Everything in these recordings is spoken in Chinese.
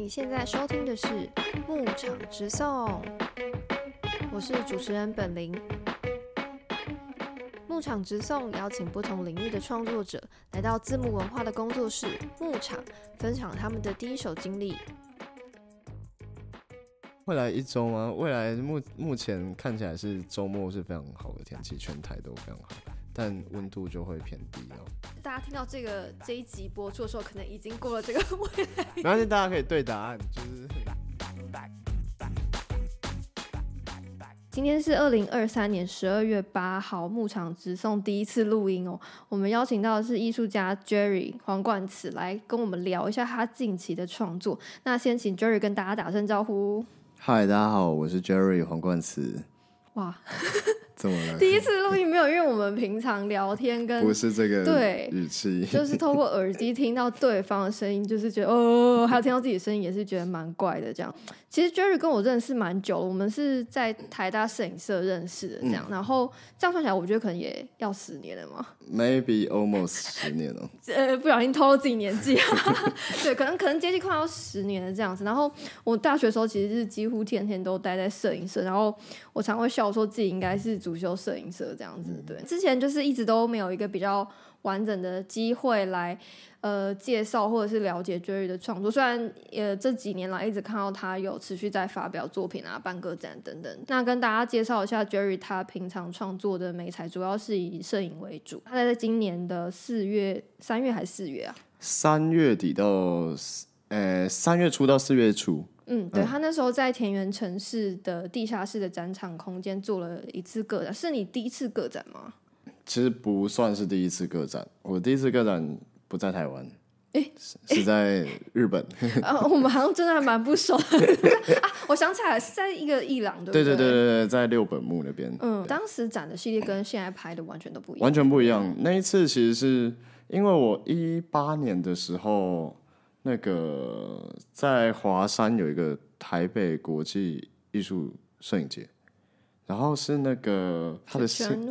你现在收听的是《牧场直送》，我是主持人本林。《牧场直送》邀请不同领域的创作者来到字幕文化的工作室牧场，分享他们的第一手经历。未来一周吗？未来目目前看起来是周末是非常好的天气，全台都非常好，但温度就会偏低哦。大家听到这个这一集播出的时候，可能已经过了这个未来。没关系，大家可以对答案，就是。今天是二零二三年十二月八号，牧场直送第一次录音哦。我们邀请到的是艺术家 Jerry 黄冠慈来跟我们聊一下他近期的创作。那先请 Jerry 跟大家打声招呼。嗨，大家好，我是 Jerry 黄冠慈。哇，怎么了？第一次录音没有，因为我们平常聊天跟不是这个对语气，就是透过耳机听到对方的声音，就是觉得哦，还有听到自己的声音，也是觉得蛮怪的这样。其实 Jerry 跟我认识蛮久了，我们是在台大摄影社认识的这样，然后这样算起来，我觉得可能也要十年了嘛。Maybe almost 十年了。呃，不小心透露自己年纪，对，可能可能接近快要十年了这样子。然后我大学的时候其实是几乎天天都待在摄影社，然后我常会笑说自己应该是主修摄影社这样子。对，之前就是一直都没有一个比较完整的机会来呃介绍或者是了解 Jerry 的创作。虽然呃这几年来一直看到他有持续在发表作品啊、办个展等等。那跟大家介绍一下 Jerry 他平常创作的美材主要是以摄影为主。他在今年的四月、三月还是四月啊？三月底到呃三月初到四月初，嗯，对他那时候在田园城市的地下室的展场空间做了一次个展，是你第一次个展吗？其实不算是第一次个展，我第一次个展不在台湾，诶是是在日本。啊，我们好像真的还蛮不熟的 啊！我想起来了，是在一个伊朗，对不对对对对在六本木那边。嗯，当时展的系列跟现在拍的完全都不一样。完全不一样。那一次其实是因为我一八年的时候，那个在华山有一个台北国际艺术摄影节，然后是那个他的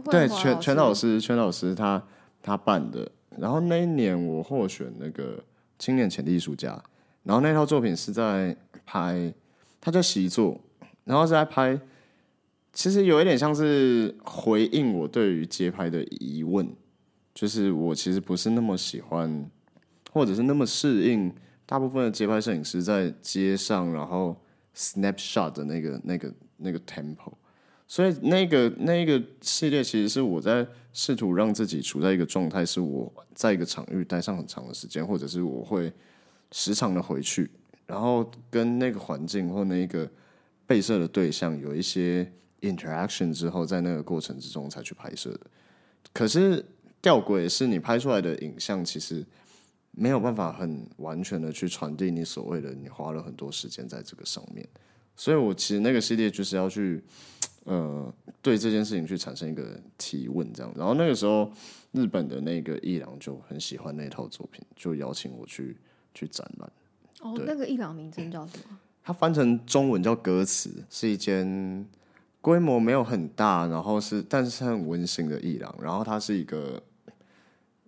对全全老师师全老师他他办的，然后那一年我获选那个青年潜力艺术家，然后那套作品是在拍，它叫习作，然后是在拍。其实有一点像是回应我对于街拍的疑问，就是我其实不是那么喜欢，或者是那么适应大部分的街拍摄影师在街上然后 snapshot 的那个那个那个 tempo，所以那个那个系列其实是我在试图让自己处在一个状态，是我在一个场域待上很长的时间，或者是我会时常的回去，然后跟那个环境或那个被摄的对象有一些 interaction 之后，在那个过程之中才去拍摄的。可是吊诡是，你拍出来的影像其实没有办法很完全的去传递你所谓的你花了很多时间在这个上面。所以我其实那个系列就是要去呃对这件事情去产生一个提问，这样。然后那个时候日本的那个艺廊就很喜欢那套作品，就邀请我去去展览。哦，对那个艺廊名称叫什么？它翻成中文叫歌词，是一间规模没有很大，然后是但是很温馨的艺廊。然后它是一个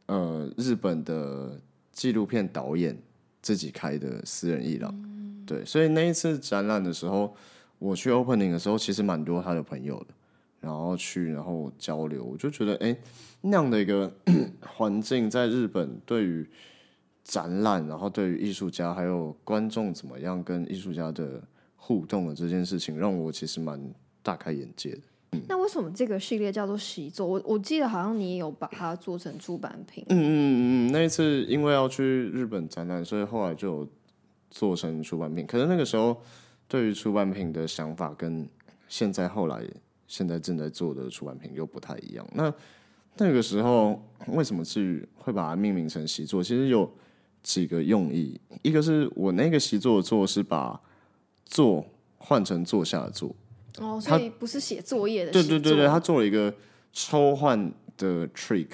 呃日本的纪录片导演自己开的私人艺廊。对，所以那一次展览的时候，我去 opening 的时候，其实蛮多他的朋友的，然后去然后交流，我就觉得哎、诶那样的一个 环境在日本对于展览，然后对于艺术家还有观众怎么样跟艺术家的互动的这件事情，让我其实蛮大开眼界的。那为什么这个系列叫做习作？我我记得好像你也有把它做成出版品。嗯嗯嗯嗯，那一次因为要去日本展览，所以后来就有做成出版品。可是那个时候对于出版品的想法跟现在后来现在正在做的出版品又不太一样。那那个时候为什么至于会把它命名成习作？其实有几个用意，一个是我那个习作的作是把坐换成坐下的坐，哦，所以不是写作业的。对对对对，他做了一个抽换的 trick。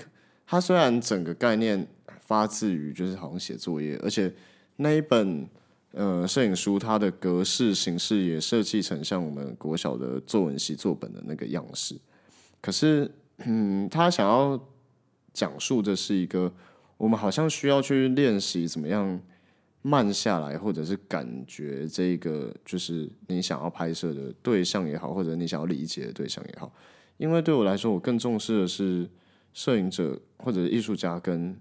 他虽然整个概念发自于就是好像写作业，而且那一本呃摄影书它的格式形式也设计成像我们国小的作文习作本的那个样式。可是，嗯，他想要讲述的是一个我们好像需要去练习怎么样慢下来，或者是感觉这个就是你想要拍摄的对象也好，或者你想要理解的对象也好。因为对我来说，我更重视的是摄影者或者艺术家跟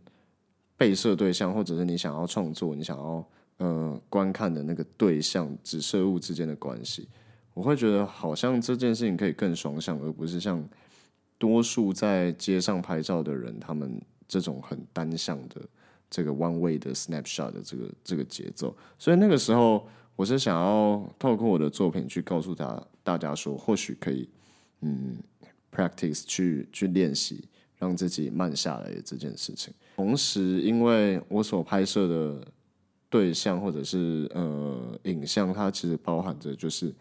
被摄对象，或者是你想要创作、你想要呃观看的那个对象、指摄物之间的关系。我会觉得好像这件事情可以更双向，而不是像多数在街上拍照的人他们这种很单向的这个 one way 的 snapshot 的这个这个节奏。所以那个时候，我是想要透过我的作品去告诉他大家说，或许可以嗯 practice 去去练习，让自己慢下来的这件事情。同时，因为我所拍摄的对象或者是呃影像，它其实包含着就是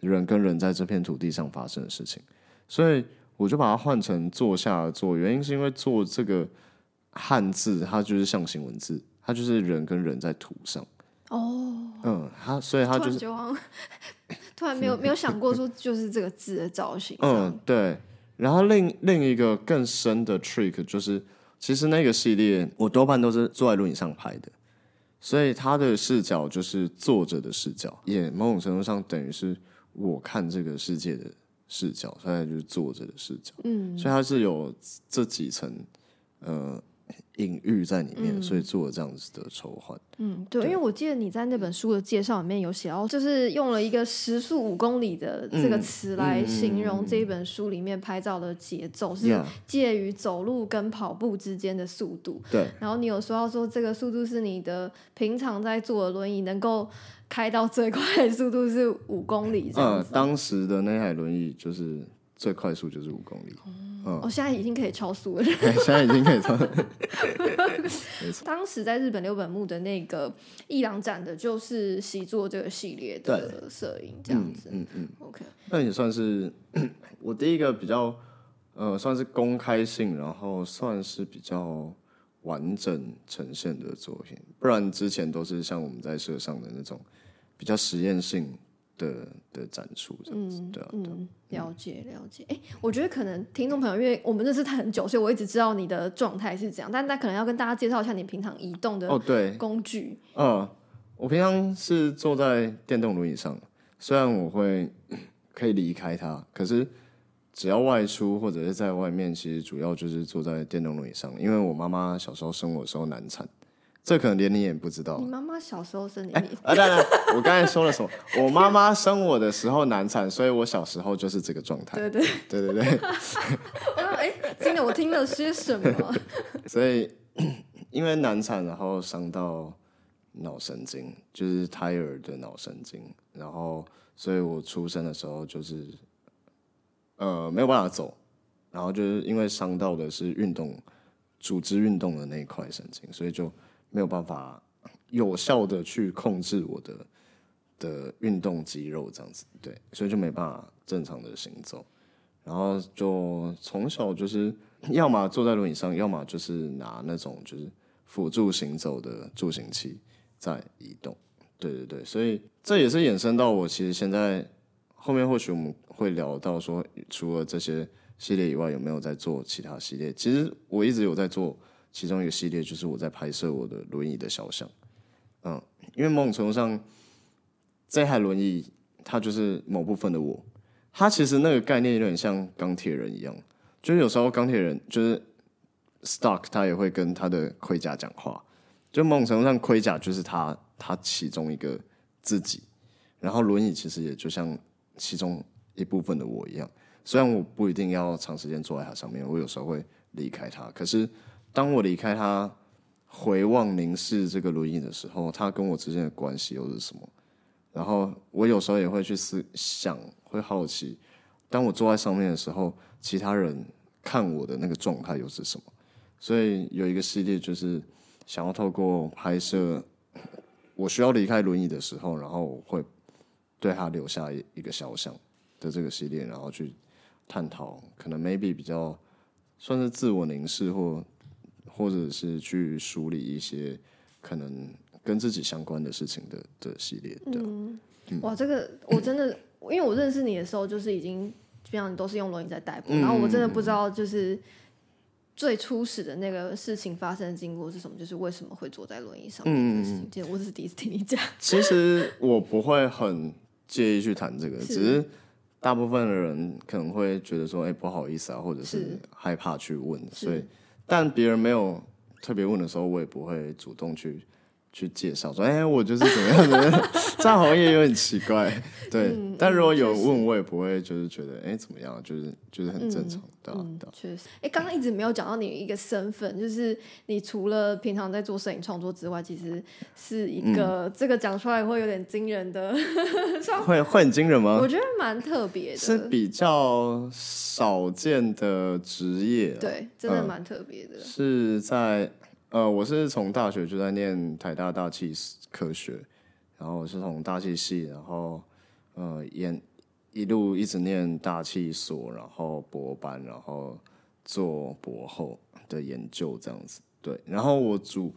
人跟人在这片土地上发生的事情，所以我就把它换成坐下做。原因是因为做这个汉字，它就是象形文字，它就是人跟人在土上。哦，嗯，他所以他突就是然就突然没有没有想过说就是这个字的造型。嗯，对。然后另另一个更深的 trick 就是，其实那个系列我多半都是坐在轮椅上拍的，所以他的视角就是作者的视角，也某种程度上等于是我看这个世界的视角，所以就是作者的视角。嗯，所以他是有这几层呃隐喻在里面，所以做了这样子的筹划。嗯，对，因为我记得你在那本书的介绍里面有写到，就是用了一个时速五公里的这个词来形容这一本书里面拍照的节奏，是介于走路跟跑步之间的速度。对，然后你有说到说这个速度是你的平常在坐的轮椅能够开到最快的速度是五公里这样呃，子。当时的那台轮椅就是最快速就是五公里，嗯我、现在已经可以超速了。现在已经可以到。当时在日本六本木的那个伊朗展的就是习作这个系列的摄影，这样子。嗯嗯，OK，那也算是 我第一个比较呃，算是公开性，然后算是比较完整呈现的作品。不然之前都是像我们在社上的那种比较实验性的的展出这样子，对啊，对啊嗯，了解了解。哎、我觉得可能听众朋友，因为我们认识他很久，所以我一直知道你的状态是这样，但那可能要跟大家介绍一下你平常移动的哦对，工具。嗯，我平常是坐在电动轮椅上，虽然我会可以离开它，可是只要外出或者是在外面，其实主要就是坐在电动轮椅上。因为我妈妈小时候生我的时候难产，这可能连你也不知道你。妈妈小时候生你，啊，当然，我刚才说了什么？我妈妈生我的时候难产，所以我小时候就是这个状态。对对，对对对，我说哎，今天我听了些什么？所以因为难产，然后伤到脑神经，就是胎儿的脑神经，然后所以我出生的时候就是呃没有办法走，然后就是因为伤到的是运动组织运动的那一块神经，所以就没有办法有效的去控制我的的运动肌肉这样子，对，所以就没办法正常的行走。然后就从小就是要么坐在轮椅上，要么就是拿那种就是辅助行走的助行器在移动。对对对，所以这也是衍生到我其实现在后面或许我们会聊到说，除了这些系列以外，有没有在做其他系列？其实我一直有在做其中一个系列，就是我在拍摄我的轮椅的肖像。嗯，因为某种程度上，这台轮椅它就是某部分的我。它其实那个概念有点像钢铁人一样，就是有时候钢铁人就是 Stark，他也会跟他的盔甲讲话，就某种程度上盔甲就是他他其中一个自己，然后轮椅其实也就像其中一部分的我一样，虽然我不一定要长时间坐在它上面，我有时候会离开它，可是当我离开它，回望凝视这个轮椅的时候，它跟我之间的关系又是什么？然后我有时候也会去思想，会好奇，当我坐在上面的时候，其他人看我的那个状态又是什么？所以有一个系列就是想要透过拍摄我需要离开轮椅的时候，然后我会对他留下一一个肖像的这个系列，然后去探讨可能 maybe 比较算是自我凝视或或者是去梳理一些可能跟自己相关的事情的的系列，对啊、嗯，哇，这个我真的，因为我认识你的时候，就是已经基本上都是用轮椅在代步，然后我真的不知道，就是最初始的那个事情发生的经过是什么？就是为什么会坐在轮椅上面这件事情？这我只是第一次听你讲。其实我不会很介意去谈这个，是只是大部分的人可能会觉得说，哎、不好意思啊，或者是是害怕去问，所以但别人没有特别问的时候，我也不会主动去去介绍说，哎、我就是怎么样的，这样好像也有点奇怪，对。嗯但如果有问，我也不会就是觉得，哎、怎么样，就是就是很正常，对啊嗯对啊，确实。哎，刚刚一直没有讲到你一个身份，就是你除了平常在做摄影创作之外，其实是一个、嗯这个讲出来会有点惊人的，会会很惊人吗我？觉得蛮特别的。是比较少见的职业啊，对，真的嗯蛮特别的。是在呃，我是从大学就在念台大大气科学，然后我是从大气系，然后呃研一路一直念大气所，然后博班，然后做博后的研究这样子。对，然后我主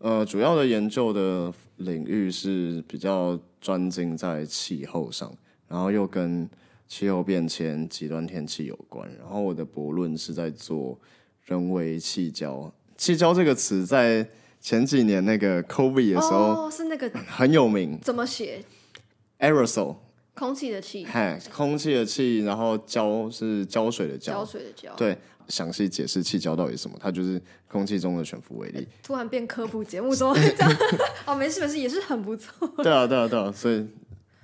呃主要的研究的领域是比较专精在气候上，然后又跟气候变迁、极端天气有关。然后我的博论是在做人为气交。气胶这个词在前几年那个 COVID 的时候哦，是那个很有名怎么写？，aerosol，空气的气，嗨，空气的气，然后胶是胶水的胶胶，水的胶。对，详细解释气胶到底是什么，它就是空气中的悬浮微粒。突然变科普节目，怎么会这样？哦，没事没事，也是很不错。对啊，对啊，对啊，所以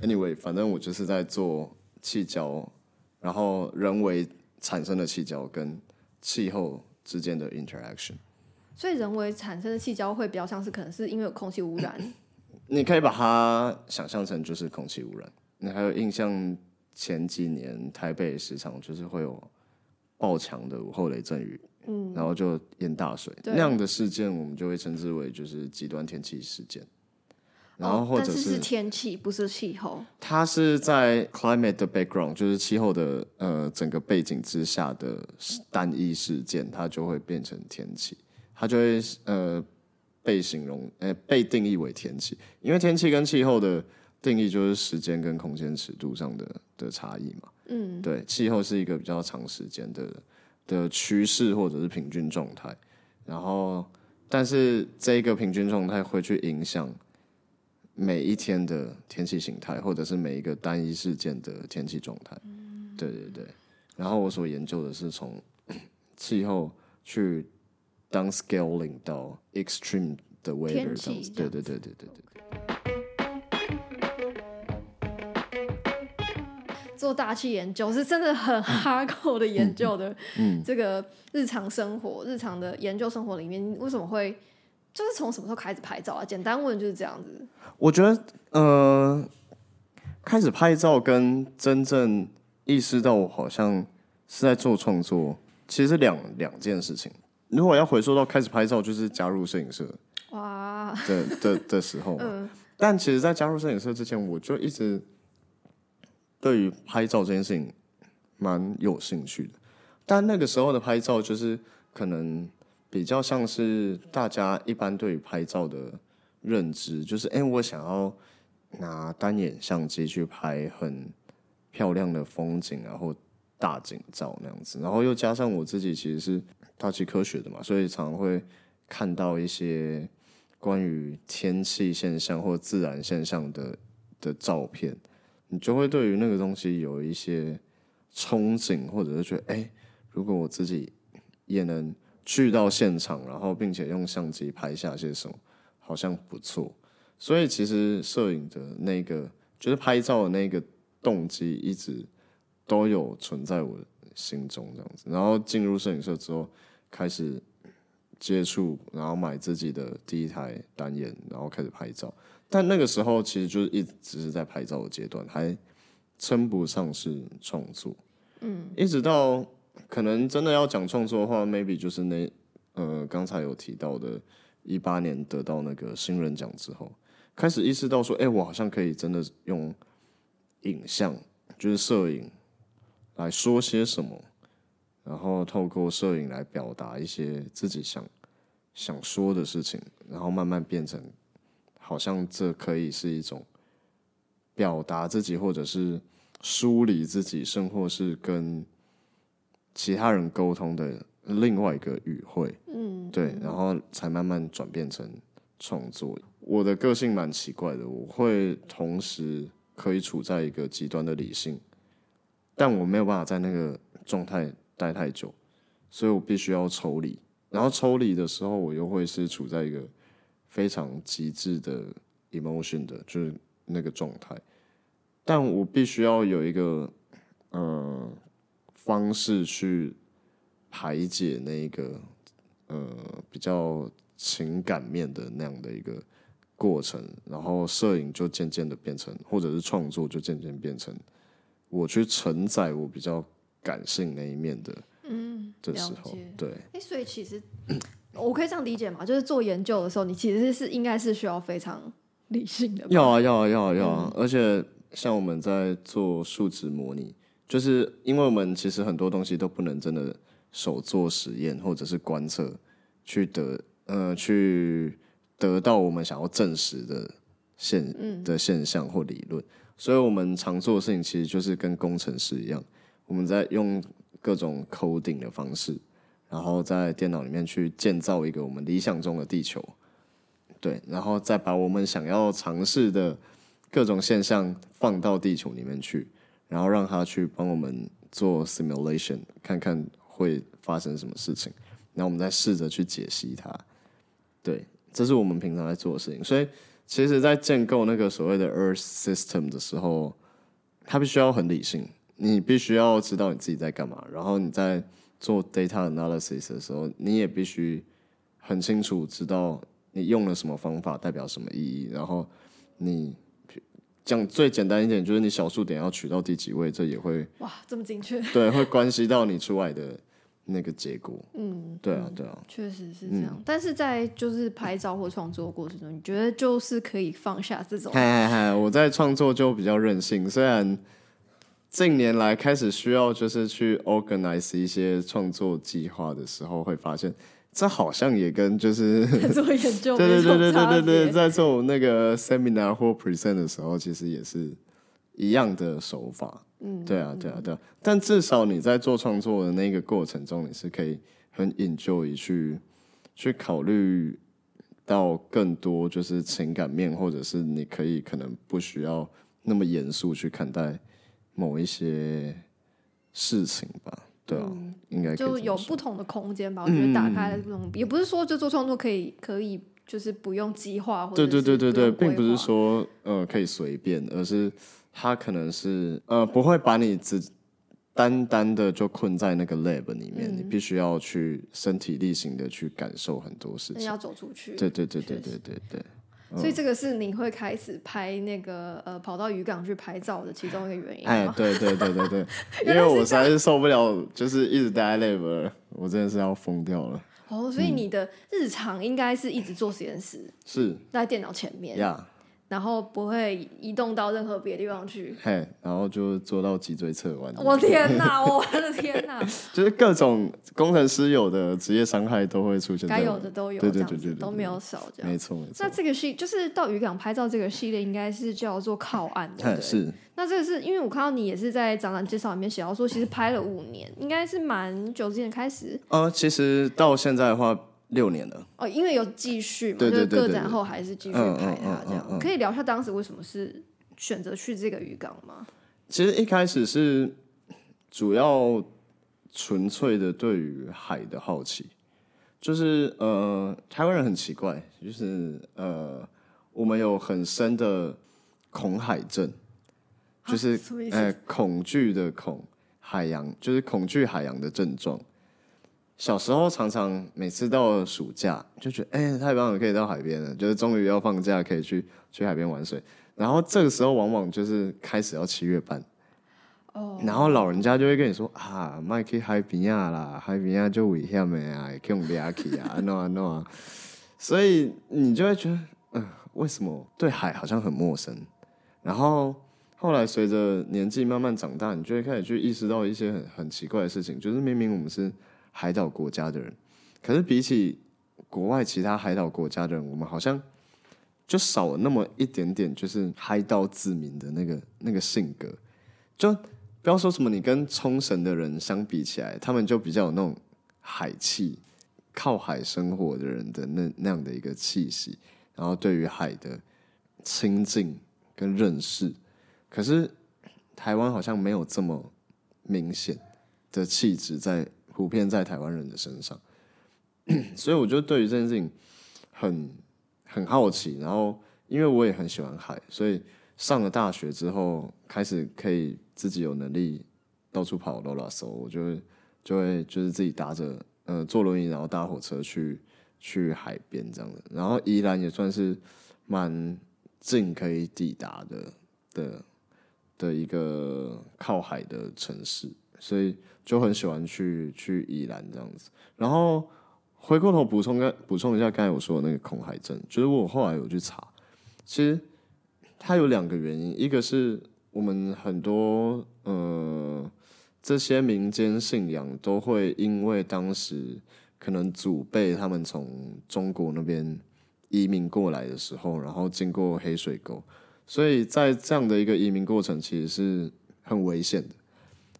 anyway，反正我就是在做气胶，然后人为产生的气胶跟气候之间的 interaction。所以人为产生的气胶会比较像是可能是因为有空气污染，你可以把它想象成就是空气污染。你还有印象前几年台北时常就是会有爆强的午后雷阵雨，嗯，然后就淹大水那样的事件，我们就会称之为就是极端天气事件。然后哦或者是天气，不是气候。它是在 climate 的 background，就是气候的呃整个背景之下的单一事件，它就会变成天气，它就会呃被形容呃被定义为天气，因为天气跟气候的定义就是时间跟空间尺度上的的差异嘛。嗯，对，气候是一个比较长时间的的趋势或者是平均状态，然后但是这个平均状态会去影响。每一天的天气形态，或者是每一个单一事件的天气状态。对对对。然后我所研究的是从 气候去 downscaling 到 extreme 的 weather 天这样子。气这样对对对对对对。做大气研究是真的很 hardcore 的研究的。嗯，这个日常生活、日常的研究生活里面，你为什么会就是从什么时候开始拍照啊？简单问就是这样子。我觉得呃，开始拍照跟真正意识到我好像是在做创作，其实是两两件事情。如果要回溯到开始拍照，就是加入摄影社哇，的的的时候嘛。嗯但其实，在加入摄影社之前，我就一直对于拍照这件事情蛮有兴趣的。但那个时候的拍照，就是可能比较像是大家一般对于拍照的认知，就是哎、诶我想要拿单眼相机去拍很漂亮的风景啊，或大景照那样子。然后又加上我自己其实是大气科学的嘛，所以常常会看到一些关于天气现象或自然现象的的照片，你就会对于那个东西有一些憧憬，或者是觉得，哎、如果我自己也能去到现场，然后并且用相机拍下些什么，好像不错。所以其实摄影的那个，就是拍照的那个动机，一直都有存在我的心中这样子。然后进入摄影社之后，开始接触，然后买自己的第一台单眼，然后开始拍照。但那个时候其实就是一直是在拍照的阶段，还称不上是创作。嗯，一直到可能真的要讲创作的话，maybe 就是那呃刚才有提到的，一八年得到那个新人奖之后，开始意识到说，哎、我好像可以真的用影像，就是摄影来说些什么，然后透过摄影来表达一些自己想想说的事情，然后慢慢变成好像这可以是一种表达自己，或者是梳理自己，甚或是跟其他人沟通的另外一个语汇，嗯，对，然后才慢慢转变成创作。我的个性蛮奇怪的，我会同时可以处在一个极端的理性，但我没有办法在那个状态待太久，所以我必须要抽离。然后抽离的时候，我又会是处在一个非常极致的 emotion 的，就是那个状态。但我必须要有一个呃方式去排解那个呃比较情感面的那样的一个过程，然后摄影就渐渐的变成，或者是创作就渐渐变成我去承载我比较感性那一面的嗯，的时候对，哎，所以其实我可以这样理解嘛，就是做研究的时候，你其实是应该是需要非常理性的，要啊要啊要啊要嗯。啊！而且像我们在做数值模拟，就是因为我们其实很多东西都不能真的手做实验或者是观测去得呃去得到我们想要证实的现嗯。的现象或理论，所以我们常做的事情其实就是跟工程师一样，我们在用各种 coding 的方式，然后在电脑里面去建造一个我们理想中的地球。对，然后再把我们想要尝试的各种现象放到地球里面去，然后让它去帮我们做 simulation，看看会发生什么事情，然后我们再试着去解析它。对，这是我们平常在做的事情。所以，其实，在建构那个所谓的 Earth System 的时候，它必须要很理性，你必须要知道你自己在干嘛，然后你在做 data analysis 的时候，你也必须很清楚知道你用了什么方法代表什么意义，然后你讲最简单一点，就是你小数点要取到第几位，这也会哇，这么精确，对会关系到你出来的那个结果。嗯，对啊，对啊，确实是这样。但是在就是拍照或创作过程中，你觉得就是可以放下这种嗨嗨嗨！我在创作就比较任性，虽然近年来开始需要就是去 organize 一些创作计划的时候，会发现这好像也跟就是 做研究 对对对对对差对对，在做那个 seminar 或 present 的时候，其实也是一样的手法。嗯，对啊，对啊，对啊。但至少你在做创作的那个过程中，你是可以很 enjoy 去去考虑到更多就是情感面，或者是你可以可能不需要那么严肃去看待某一些事情吧。对啊，应该就有不同的空间吧。我觉得打开了不同，也不是说就做创作可以可以就是不用计划，或者对对对并不是说呃可以随便，而是它可能是呃不会把你只单单的就困在那个 lab 里面，嗯。你必须要去身体力行的去感受很多事情。那要走出去。对对对对对对对，所以这个是你会开始拍那个呃跑到渔港去拍照的其中一个原因哎，对对对对对，因为我实在是受不了，就是一直待在 lab，了我真的是要疯掉了。哦，所以你的日常应该是一直做实验室，是。在电脑前面，呀，然后不会移动到任何别的地方去。嘿，然后就做到脊椎侧弯，我天哪！我的天哪！就是各种工程师有的职业伤害都会出现在该，有的都有，对对对对都没有少这样没。错没错那，这个系就是到渔港拍照这个系列，应该是叫做靠岸，对不对？哎是那这个是因为我看到你也是在展览介绍里面写到说，其实拍了五年，应该是蛮久之前开始呃，其实到现在的话六年了，哦，因为有继续嘛，对对就是个展后还是继续拍它这样。可以聊一下当时为什么是选择去这个渔港吗？其实一开始是主要纯粹的对于海的好奇，就是呃，台湾人很奇怪，就是呃，我们有很深的恐海症，就是呃恐惧的恐海洋，就是恐惧海洋的症状。小时候常常每次到了暑假就觉得，哎、太棒了，可以到海边了，就是终于要放假，可以去去海边玩水。然后这个时候往往就是开始要七月半，哦，然后老人家就会跟你说啊，麦去海边啊啦，海边啊就危险的啊，可用掠去啊，安诺安诺啊，所以你就会觉得，嗯、为什么对海好像很陌生？然后后来随着年纪慢慢长大，你就会开始去意识到一些很很奇怪的事情，就是明明我们是海岛国家的人，可是比起国外其他海岛国家的人，我们好像就少了那么一点点，就是海岛子民的那个那个性格。就不要说什么你跟冲绳的人相比起来，他们就比较有那种海气，靠海生活的人的那那样的一个气息，然后对于海的亲近跟认识，可是台湾好像没有这么明显的气质在普遍在台湾人的身上，所以我就对于这件事情很很好奇，然后因为我也很喜欢海，所以上了大学之后开始可以自己有能力到处跑罗拉手，我就会就会就是自己搭着呃坐轮椅，然后搭火车去去海边这样的，然后宜兰也算是蛮近可以抵达的的的一个靠海的城市，所以就很喜欢去去宜兰这样子。然后回过头补充个补充一下刚才我说的那个恐海症，就是我后来有去查，其实它有两个原因，一个是我们很多呃这些民间信仰都会因为当时可能祖辈他们从中国那边移民过来的时候，然后经过黑水沟，所以在这样的一个移民过程其实是很危险的，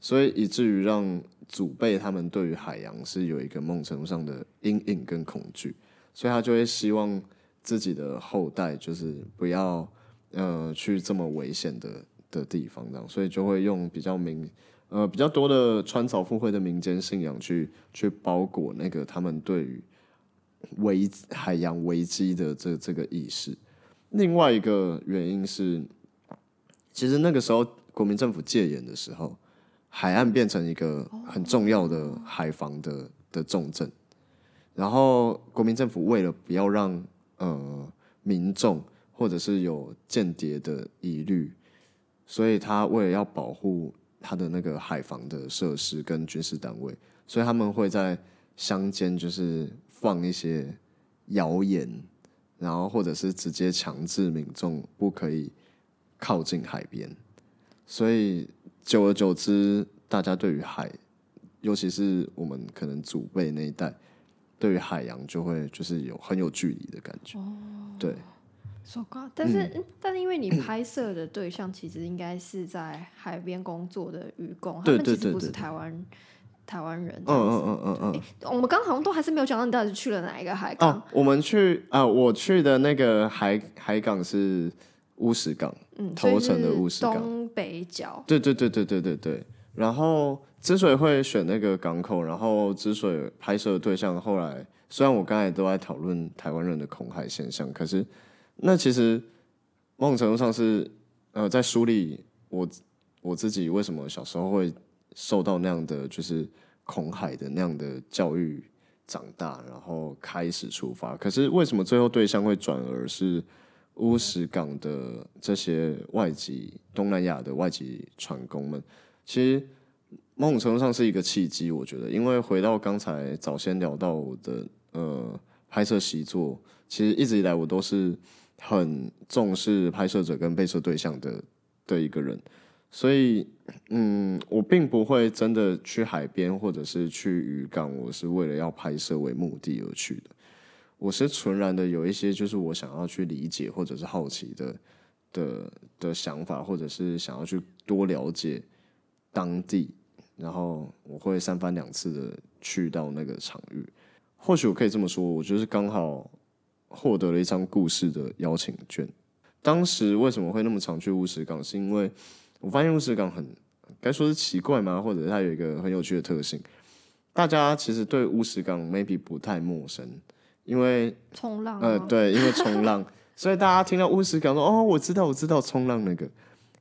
所以以至于让祖辈他们对于海洋是有一个某种程度上的阴影跟恐惧，所以他就会希望自己的后代就是不要呃去这么危险的的地方，这样，所以就会用比较民呃比较多的穿凿附会的民间信仰去去包裹那个他们对于危海洋危机的这这个意识。另外一个原因是，其实那个时候国民政府戒严的时候，海岸变成一个很重要的海防的的重镇。然后国民政府为了不要让呃民众或者是有间谍的疑虑，所以他为了要保护他的那个海防的设施跟军事单位，所以他们会在乡间就是放一些谣言，然后或者是直接强制民众不可以靠近海边，所以久而久之，大家对于海，尤其是我们可能祖辈那一代，对于海洋就会就是有很有距离的感觉。对，但是、嗯但是因为你拍摄的对象其实应该是在海边工作的渔工，他对们其实不是台湾台湾人嗯。嗯嗯嗯嗯。我们刚刚好像都还是没有讲到你到底是去了哪一个海港。哦，我们去啊、我去的那个海海港是乌石港，嗯，头城的是乌石港东北角。对对对对对对对。然后之所以会选那个港口，然后之所以拍摄的对象，后来虽然我刚才都在讨论台湾人的恐海现象，可是那其实某种程度上是呃在梳理我我自己为什么小时候会受到那样的就是恐海的那样的教育长大，然后开始出发。可是为什么最后对象会转而是乌石港的这些外籍东南亚的外籍船工们？其实某种程度上是一个契机，我觉得，因为回到刚才早先聊到我的呃拍摄习作，其实一直以来我都是很重视拍摄者跟被摄对象的的一个人，所以嗯，我并不会真的去海边或者是去渔港，我是为了要拍摄为目的而去的。我是纯然的有一些就是我想要去理解或者是好奇的的的想法，或者是想要去多了解当地，然后我会三番两次的去到那个场域。或许我可以这么说，我就是刚好获得了一张故事的邀请券。当时为什么会那么常去乌石港？是因为我发现乌石港很该说是奇怪吗？或者它有一个很有趣的特性。大家其实对乌石港 maybe 不太陌生，因为冲浪、啊，呃，对，因为冲浪，所以大家听到乌石港说哦，我知道，我知道冲浪那个。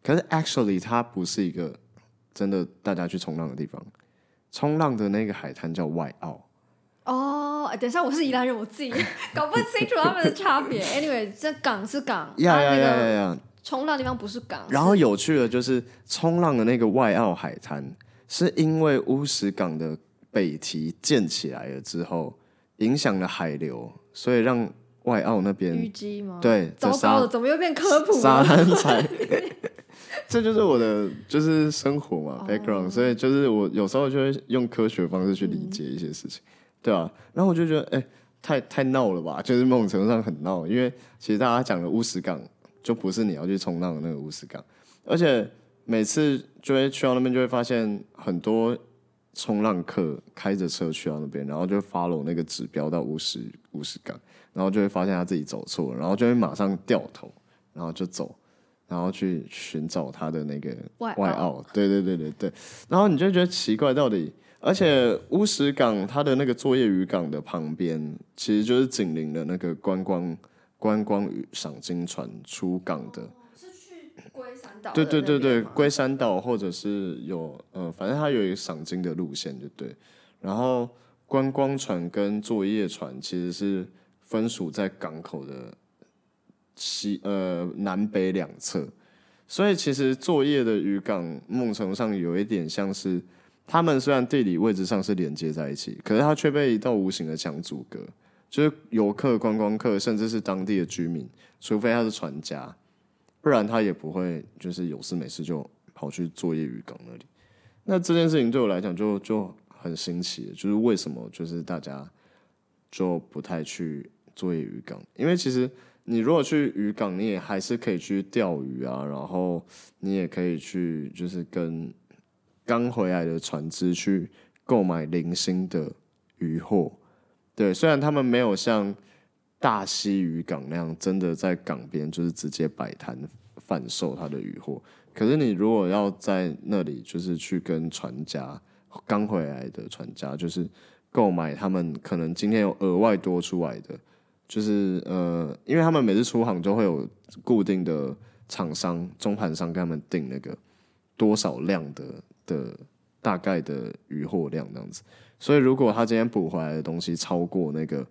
可是 actually 它不是一个真的大家去冲浪的地方，冲浪的那个海滩叫外澳。哦，哎等一下，我是宜兰人，我自己 搞不清楚他们的差别。Anyway，这港是港，呀呀呀！冲浪地方不是港。然后有趣的就是冲浪的那个外澳海滩，是因为乌石港的北堤建起来了之后，影响了海流，所以让外澳那是边淤积吗？对糟糕了，怎么又变科普沙了？滩才，这就是我的就是生活嘛、哦 background，所以就是我有时候就会用科学方式去理解一些事情，对啊，然后我就觉得，哎、太太闹了吧，就是某种程度上很闹，因为其实大家讲的乌石港就不是你要去冲浪的那个乌石港，而且每次就会去到那边就会发现很多冲浪客开着车去到那边，然后就 follow 那个指标到乌石乌石港，然后就会发现他自己走错了，然后就会马上掉头，然后就走，然后去寻找他的那个外外澳，对对对对对，然后你就觉得奇怪，到底，而且乌石港它的那个作业渔港的旁边，其实就是紧邻的那个观光观光与赏金船出港的。对对对对，龟山岛或者是有呃，反正它有一个赏金的路线，就对。然后观光船跟作业船其实是分属在港口的西呃南北两侧，所以其实作业的渔港梦城上有一点像是，他们虽然地理位置上是连接在一起，可是它却被一道无形的墙阻隔，就是游客、观光客，甚至是当地的居民，除非他是船家。不然他也不会就是有事没事就跑去作业渔港那里。那这件事情对我来讲就就很新奇，就是为什么就是大家就不太去作业渔港？因为其实你如果去渔港，你也还是可以去钓鱼啊，然后你也可以去就是跟刚回来的船只去购买零星的渔货。对，虽然他们没有像。大溪渔港那样，真的在港边就是直接摆摊贩售他的渔货。可是你如果要在那里，就是去跟船家刚回来的船家，就是购买他们可能今天有额外多出来的，就是呃，因为他们每次出航就会有固定的厂商中盘商跟他们订那个多少量的的大概的渔货量这样子。所以如果他今天补回来的东西超过那个。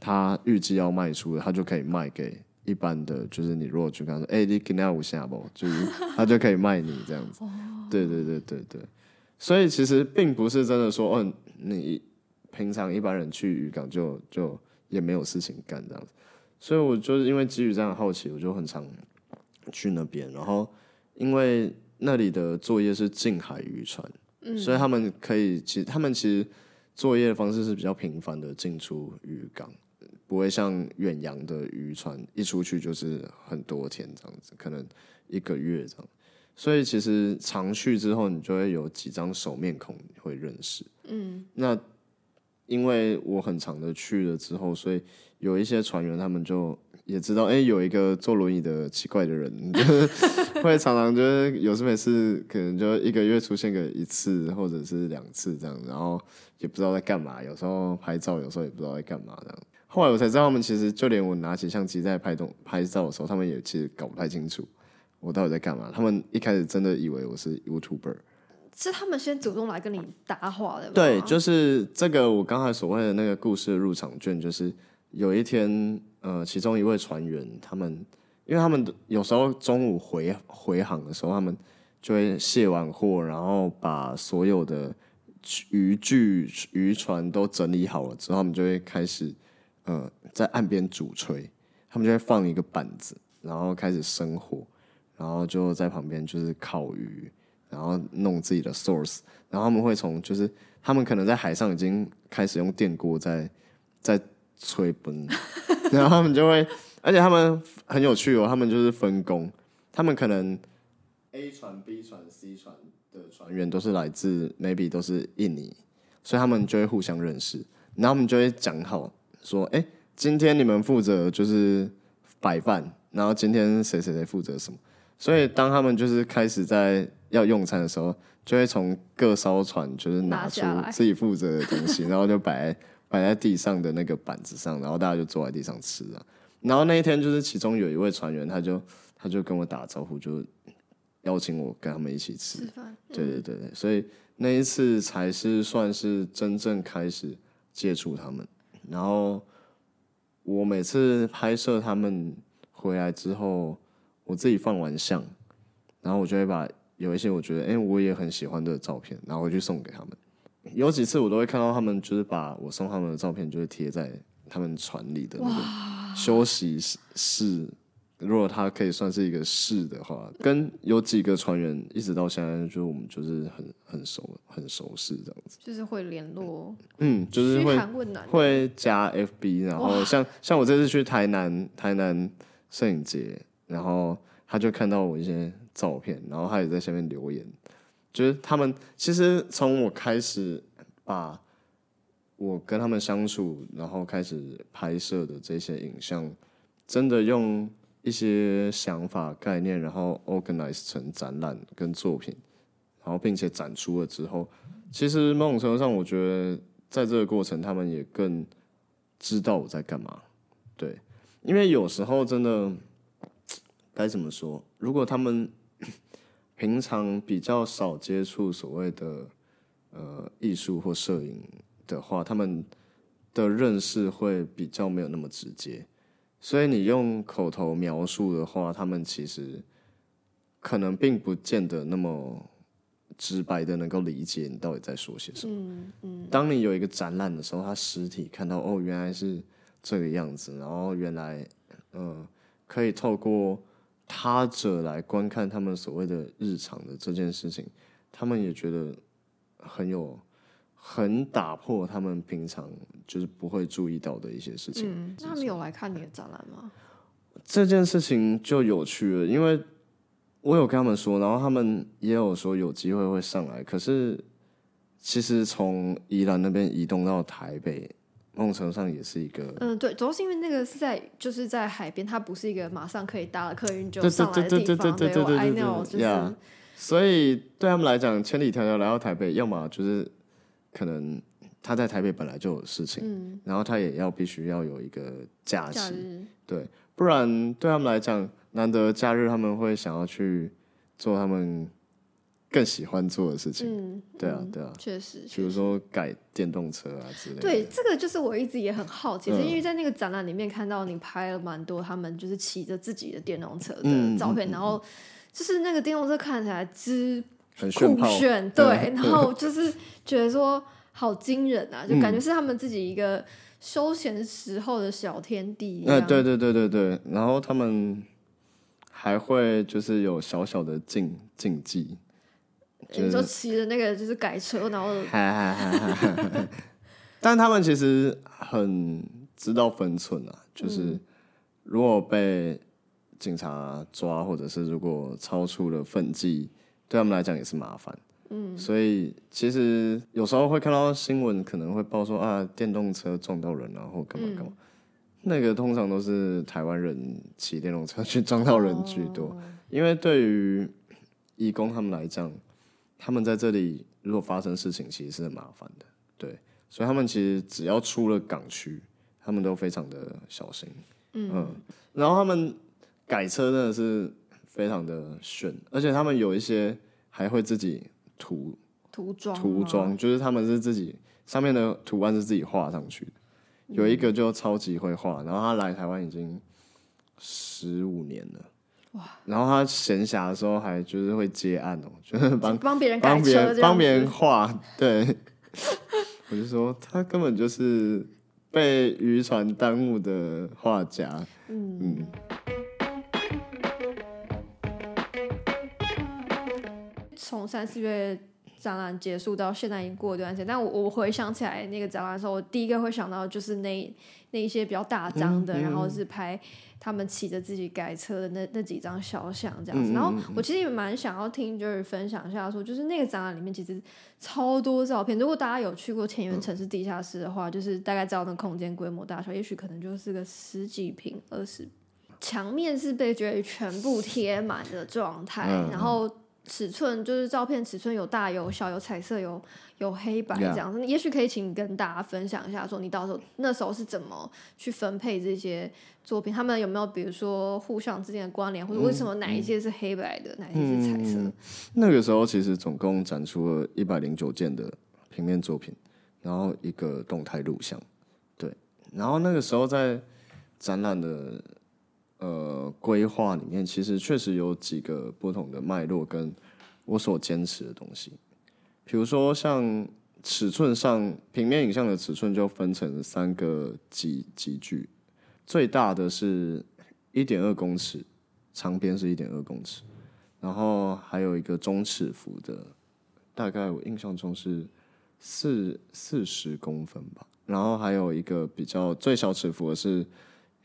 他预计要卖出的，他就可以卖给一般的，就是你如果去跟他说，哎，你给那五下不？就是他就可以卖你这样子。对对对对对，所以其实并不是真的说，嗯，你平常一般人去渔港就就也没有事情干这样子。所以我就是因为基于这样好奇，我就很常去那边。然后因为那里的作业是近海渔船，所以他们可以，其实他们其实作业的方式是比较频繁的进出渔港。不会像远洋的渔船一出去就是很多天这样子，可能一个月这样。所以其实常去之后，你就会有几张熟面孔会认识。嗯，那因为我很长的去了之后，所以有一些船员他们就也知道，哎，有一个坐轮椅的奇怪的人，会常常就是有事没事，可能就一个月出现个一次或者是两次这样，然后也不知道在干嘛，有时候拍照，有时候也不知道在干嘛这样。后来我才知道，他们其实就连我拿起相机在拍动拍照的时候，他们也其实搞不太清楚我到底在干嘛。他们一开始真的以为我是 YouTuber，是他们先主动来跟你搭话的。对，就是这个我刚才所谓的那个故事的入场券，就是有一天，呃，其中一位船员，他们因为他们有时候中午回回航的时候，他们就会卸完货，然后把所有的渔具、渔船都整理好了之后，他们就会开始。呃，在岸边主吹，他们就会放一个板子，然后开始生火，然后就在旁边就是烤鱼，然后弄自己的 source，然后他们会从就是他们可能在海上已经开始用电锅在在吹崩，然后他们就会，而且他们很有趣哦，他们就是分工，他们可能 A 船、B 船、C 船的船员都是来自 maybe 都是印尼，所以他们就会互相认识，然后他们就会讲好。说，哎，今天你们负责就是摆饭，然后今天谁谁谁负责什么？所以当他们就是开始在要用餐的时候，就会从各艘船就是拿出自己负责的东西，然后就摆摆在地上的那个板子上，然后大家就坐在地上吃啊。然后那一天就是其中有一位船员，他就他就跟我打招呼，就邀请我跟他们一起吃。对对对对，所以那一次才是算是真正开始接触他们。然后我每次拍摄他们回来之后，我自己放完相，然后我就会把有一些我觉得哎我也很喜欢的照片，然后回去送给他们。有几次我都会看到他们就是把我送他们的照片，就是贴在他们船里的那个休息室。如果他可以算是一个市的话，跟有几个船员一直到现在，就我们就是很很熟很熟识这样子，就是会联络，嗯，就是会会加 FB，然后像像我这次去台南台南摄影节，然后他就看到我一些照片，然后他也在下面留言，就是他们其实从我开始把我跟他们相处，然后开始拍摄的这些影像，真的用一些想法概念，然后 organize 成展览跟作品，然后并且展出了之后，其实某种程度上，我觉得在这个过程，他们也更知道我在干嘛。对，因为有时候真的该怎么说，如果他们 平常比较少接触所谓的呃艺术或摄影的话，他们的认识会比较没有那么直接，所以你用口头描述的话，他们其实可能并不见得那么直白的能够理解你到底在说些什么。嗯嗯，当你有一个展览的时候，他实体看到哦，原来是这个样子，然后原来嗯、可以透过他者来观看他们所谓的日常的这件事情，他们也觉得很有很打破他们平常就是不会注意到的一些事情。嗯，那他们有来看你的展览吗？这件事情就有趣了，因为我有跟他们说，然后他们也有说有机会会上来，可是其实从宜兰那边移动到台北，某种程上也是一个嗯，对，主要是因为那个是在就是在海边，它不是一个马上可以搭了客运就对对上来的地对对方。我对对对对 know，就对呀是所以对他们来讲，千里迢迢来到台北，要么就是可能他在台北本来就有事情，嗯，然后他也要必须要有一个假期，假对，不然对他们来讲，难得假日他们会想要去做他们更喜欢做的事情。嗯，对啊嗯，对啊，确实，比如说改电动车啊之类的。对，这个就是我一直也很好奇，是嗯因为在那个展览里面看到你拍了蛮多他们就是骑着自己的电动车嗯的照片，然后就是那个电动车看起来之酷很炫炮。炫，对，然后就是觉得说好惊人啊，就感觉是他们自己一个休闲时候的小天地一哎、样。对对对对对，然后他们还会就是有小小的竞竞技，你说骑着那个就是改车，然后哈哈哈哈哈哈。但他们其实很知道分寸啊，就是如果被警察抓，或者是如果超出了分际，对他们来讲也是麻烦。嗯，所以其实有时候会看到新闻，可能会报说啊，电动车撞到人啊，或干嘛干嘛。那个通常都是台湾人骑电动车去撞到人居多，因为对于义工他们来讲，他们在这里如果发生事情，其实是很麻烦的，对，所以他们其实只要出了港区，他们都非常的小心，嗯。然后他们改车真的是非常的炫，而且他们有一些还会自己涂涂装啊涂装，就是他们是自己上面的图案是自己画上去的。有一个就超级会画，然后他来台湾已经十五年了，哇！然后他闲暇的时候还就是会接案哦，就是帮帮别人改帮别人帮别人子画，对。我就说他根本就是被渔船耽误的画家，嗯从三四月展览结束到现在已经过一段时间，但我我回想起来那个展览的时候，我第一个会想到就是那那一些比较大张嗯的，然后是拍他们骑着自己改车的那那几张小像这样子。然后我其实也蛮想要听 Jerry 分享一下说就是那个展览里面其实超多照片。如果大家有去过田园城市地下室的话，就是大概知道那空间规模大小，也许可能就是个十几平、二十。墙面是被 Jerry 全部贴满的状态，嗯然后尺寸就是照片尺寸有大有小，有彩色有有黑白这样子。也许可以请你跟大家分享一下，说你到时候那时候是怎么去分配这些作品，他们有没有比如说互相之间的关联，或者为什么哪一些是黑白的，哪一些是彩色？嗯那个时候其实总共展出了一百零九件的平面作品，然后一个动态录像，对，然后那个时候在展览的呃规划里面，其实确实有几个不同的脉络跟我所坚持的东西，比如说像尺寸上，平面影像的尺寸就分成三个级级距，最大的是一点二公尺，长边是一点二公尺。然后还有一个中尺幅的，大概我印象中是四四十公分吧。然后还有一个比较最小尺幅的是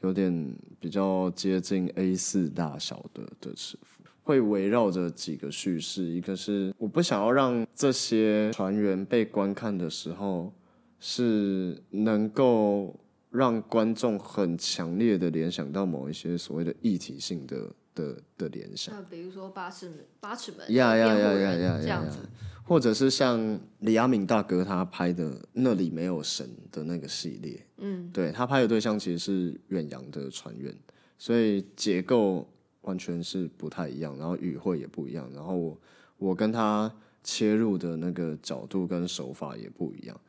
有点比较接近 A 四大小的的尺幅。会围绕着几个叙事，一个是我不想要让这些船员被观看的时候是能够让观众很强烈的联想到某一些所谓的议题性的的的联想。那比如说八尺门，八尺门呀呀呀呀呀这样子，！或者是像李阿敏大哥他拍的《那里没有神》的那个系列，嗯，对他拍的对象其实是远洋的船员，所以结构完全是不太一样，然后语汇也不一样，然后我我跟他切入的那个角度跟手法也不一样。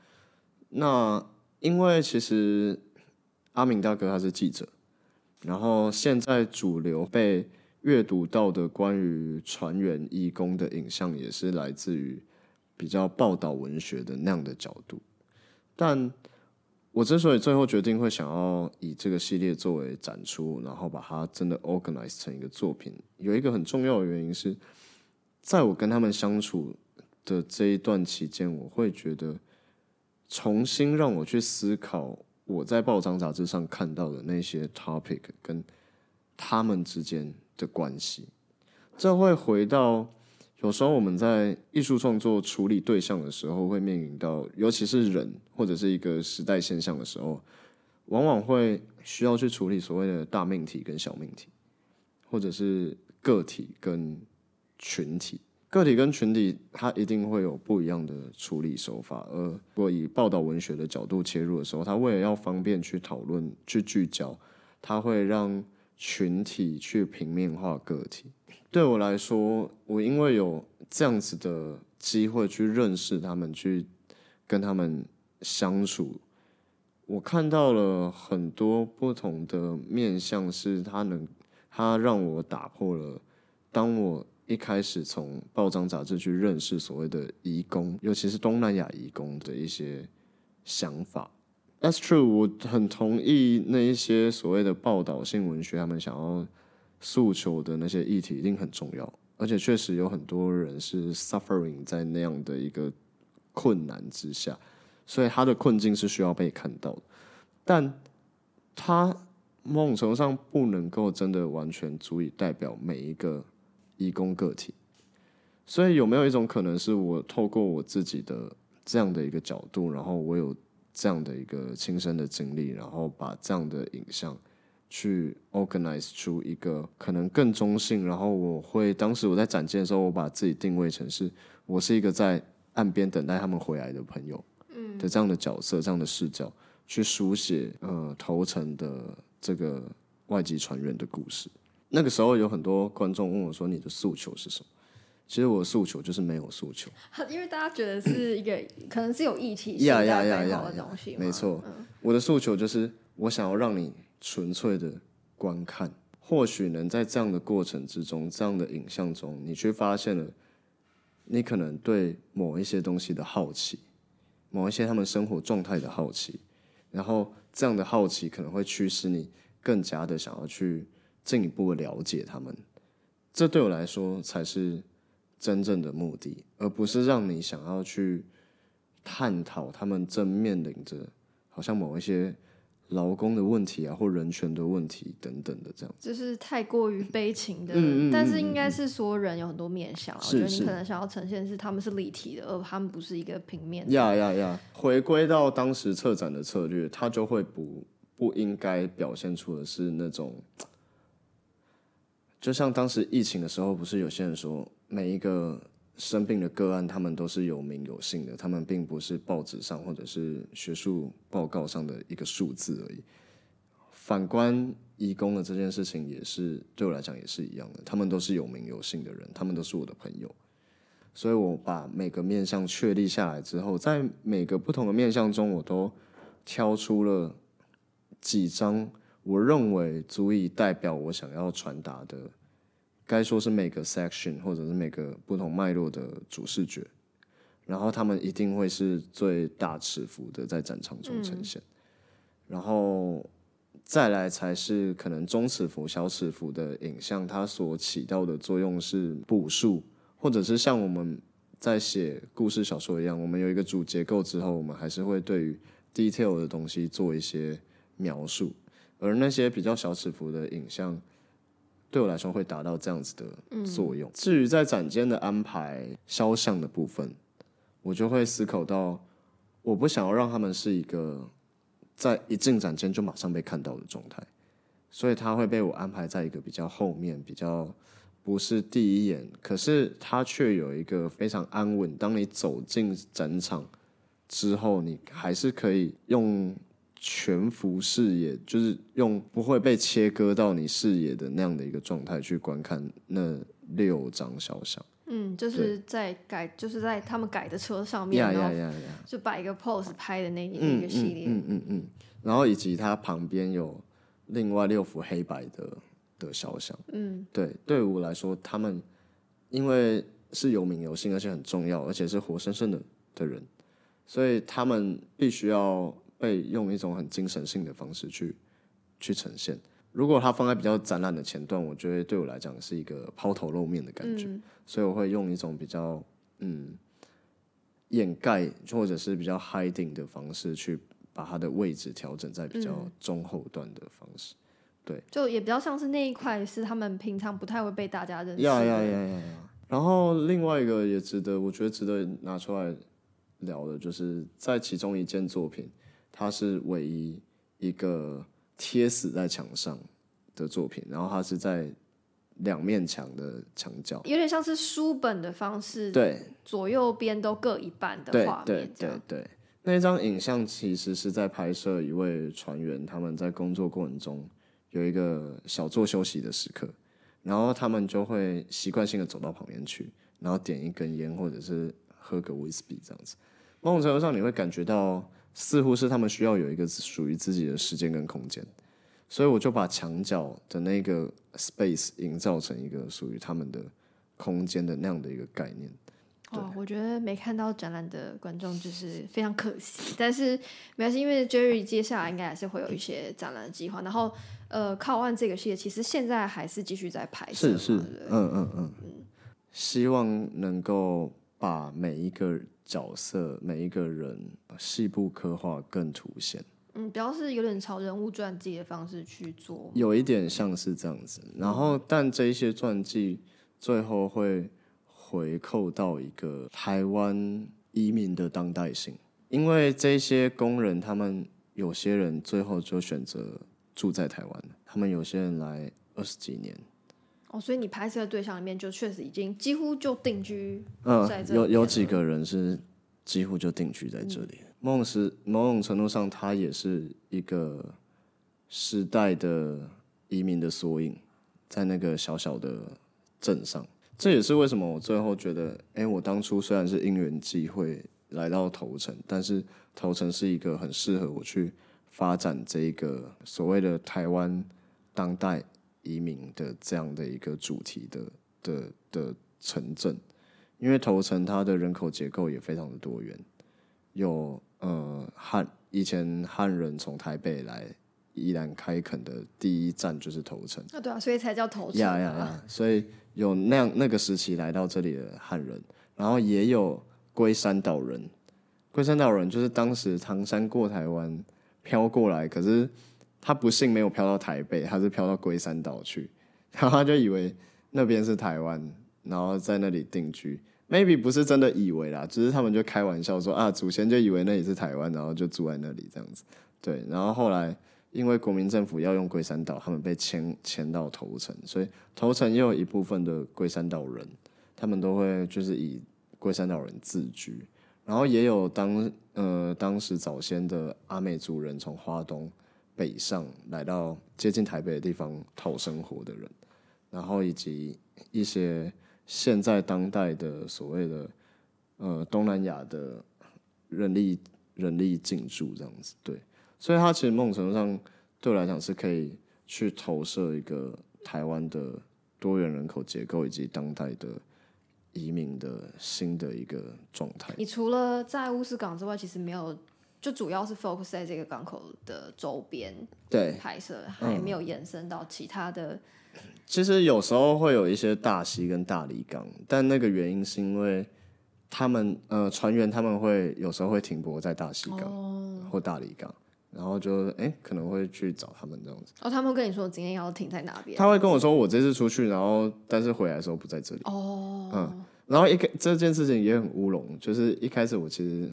那因为其实阿敏大哥他是记者，然后现在主流被阅读到的关于船员义工的影像，也是来自于比较报道文学的那样的角度。但我之所以最后决定会想要以这个系列作为展出，然后把它真的 organize 成一个作品，有一个很重要的原因是，在我跟他们相处的这一段期间，我会觉得重新让我去思考我在报章杂志上看到的那些 topic 跟他们之间的关系，这会回到有时候我们在艺术创作处理对象的时候，会面临到，尤其是人或者是一个时代现象的时候，往往会需要去处理所谓的大命题跟小命题，或者是个体跟群体。个体跟群体，它一定会有不一样的处理手法。而如果以报道文学的角度切入的时候，它为了要方便去讨论、去聚焦，它会让群体去平面化个体。对我来说，我因为有这样子的机会去认识他们，去跟他们相处，我看到了很多不同的面向，是他能，他让我打破了，当我一开始从报章杂志去认识所谓的移工，尤其是东南亚移工的一些想法。That's true，我很同意那一些所谓的报道性文学，他们想要诉求的那些议题一定很重要，而且确实有很多人是 suffering 在那样的一个困难之下，所以他的困境是需要被看到的，但他某种程度上不能够真的完全足以代表每一个义工个体，所以有没有一种可能是我透过我自己的这样的一个角度，然后我有这样的一个亲身的经历，然后把这样的影像去 organize 出一个可能更中性，然后我会当时我在展件的时候，我把自己定位成是我是一个在岸边等待他们回来的朋友，嗯的这样的角色，这样的视角去书写呃头层的这个外籍船员的故事。那个时候有很多观众问我说：“你的诉求是什么？”其实我的诉求就是没有诉求。因为大家觉得是一个可能是有义气性呀呀呀在背后呀呀的东西，没错，我的诉求就是我想要让你纯粹的观看，或许能在这样的过程之中，这样的影像中，你去发现了你可能对某一些东西的好奇，某一些他们生活状态的好奇，然后这样的好奇可能会驱使你更加的想要去进一步的了解他们。这对我来说才是真正的目的，而不是让你想要去探讨他们正面临着好像某一些劳工的问题啊，或人权的问题等等的这样。就是太过于悲情的，嗯嗯嗯但是应该是说人有很多面相啊，我觉得你可能想要呈现是他们是立体的，而他们不是一个平面的。呀呀呀！回归到当时策展的策略，它就会不不应该表现出的是那种，就像当时疫情的时候，不是有些人说每一个生病的个案，他们都是有名有姓的，他们并不是报纸上或者是学术报告上的一个数字而已。反观义工的这件事情，也是对我来讲也是一样的，他们都是有名有姓的人，他们都是我的朋友。所以我把每个面相确立下来之后，在每个不同的面相中，我都挑出了几张我认为足以代表我想要传达的，该说是每个 section 或者是每个不同脉络的主视觉，然后他们一定会是最大尺幅的在展场中呈现，然后再来才是可能中尺幅、小尺幅的影像，它所起到的作用是补述。或者是像我们在写故事小说一样，我们有一个主结构之后，我们还是会对于 detail 的东西做一些描述，而那些比较小尺幅的影像，对我来说会达到这样子的作用。至于在展间的安排肖像的部分，我就会思考到，我不想要让他们是一个在一进展间就马上被看到的状态，所以他会被我安排在一个比较后面，比较不是第一眼，可是他却有一个非常安稳。当你走进展场之后，你还是可以用。全幅视野就是用不会被切割到你视野的那样的一个状态去观看那六张肖像。嗯，就是在改，就是在他们改的车上面，然后就摆一个 pose 拍的那那个系列。嗯嗯嗯。然后以及它旁边有另外六幅黑白的的肖像。嗯，对，对我来说，他们因为是有名有姓，而且很重要，而且是活生生的的人，所以他们必须要。会用一种很精神性的方式去去呈现。如果它放在比较展览的前段，我觉得对我来讲是一个抛头露面的感觉，所以我会用一种比较嗯掩盖或者是比较 hiding 的方式去把它的位置调整在比较中后段的方式。对，就也比较像是那一块是他们平常不太会被大家认识。呀呀呀呀呀！然后另外一个也值得，我觉得值得拿出来聊的，就是在其中一件作品。它是唯一一个贴死在墙上的作品，然后它是在两面墙的墙角，有点像是书本的方式，对，左右边都各一半的画面，对对对。那张影像其实是在拍摄一位船员他们在工作过程中有一个小坐休息的时刻，然后他们就会习惯性的走到旁边去，然后点一根烟或者是喝个威士忌这样子。某种程度上，你会感觉到。似乎是他们需要有一个属于自己的时间跟空间，所以我就把墙角的那个 space 营造成一个属于他们的空间的那样的一个概念。哦，我觉得没看到展览的观众就是非常可惜，但是没关系，因为 Jerry 接下来应该还是会有一些展览的计划。然后，呃，靠岸这个系列其实现在还是继续在拍摄，是是，嗯嗯嗯嗯，希望能够把每一个。角色每一个人细部刻画更凸显，嗯，主要是有点朝人物传记的方式去做，有一点像是这样子。然后，但这一些传记最后会回扣到一个台湾移民的当代性，因为这些工人他们有些人最后就选择住在台湾他们有些人来二十几年。哦，所以你拍摄的对象里面就确实已经几乎就定居在这。有有几个人是几乎就定居在这里。某种时某种程度上，它也是一个时代的移民的缩影，在那个小小的镇上。这也是为什么我最后觉得，哎，我当初虽然是因缘际会来到头城，但是头城是一个很适合我去发展这一个所谓的台湾当代。移民的这样的一个主题的的的城镇，因为头城它的人口结构也非常的多元，有呃汉以前汉人从台北来依然开垦的第一站就是头城啊，对啊，所以才叫头城呀呀呀，所以有那样那个时期来到这里的汉人，然后也有龟山岛人，龟山岛人就是当时唐山过台湾飘过来，可是。他不幸没有飘到台北，他是飘到龟山岛去，然 后他就以为那边是台湾，然后在那里定居。Maybe 不是真的以为啦，只是他们就开玩笑说啊，祖先就以为那里是台湾，然后就住在那里这样子。对，然后后来因为国民政府要用龟山岛，他们被迁迁到头城，所以头城也有一部分的龟山岛人，他们都会就是以龟山岛人自居，然后也有当呃当时早先的阿美族人从花东。北上来到接近台北的地方讨生活的人，然后以及一些现在当代的所谓的呃东南亚的人力人力进驻这样子，对，所以它其实某种程度上对我来讲是可以去投射一个台湾的多元人口结构以及当代的移民的新的一个状态。你除了在乌斯港之外，其实没有。就主要是 focus 在这个港口的周边对拍摄，还没有延伸到其他的。其实有时候会有一些大溪跟大理港，但那个原因是因为他们呃船员他们会有时候会停泊在大溪港或大理港，然后就哎、可能会去找他们这样子。哦，他们会跟你说今天要停在哪边？他会跟我说我这次出去，然后但是回来的时候不在这里。哦，嗯然后一开这件事情也很乌龙，就是一开始我其实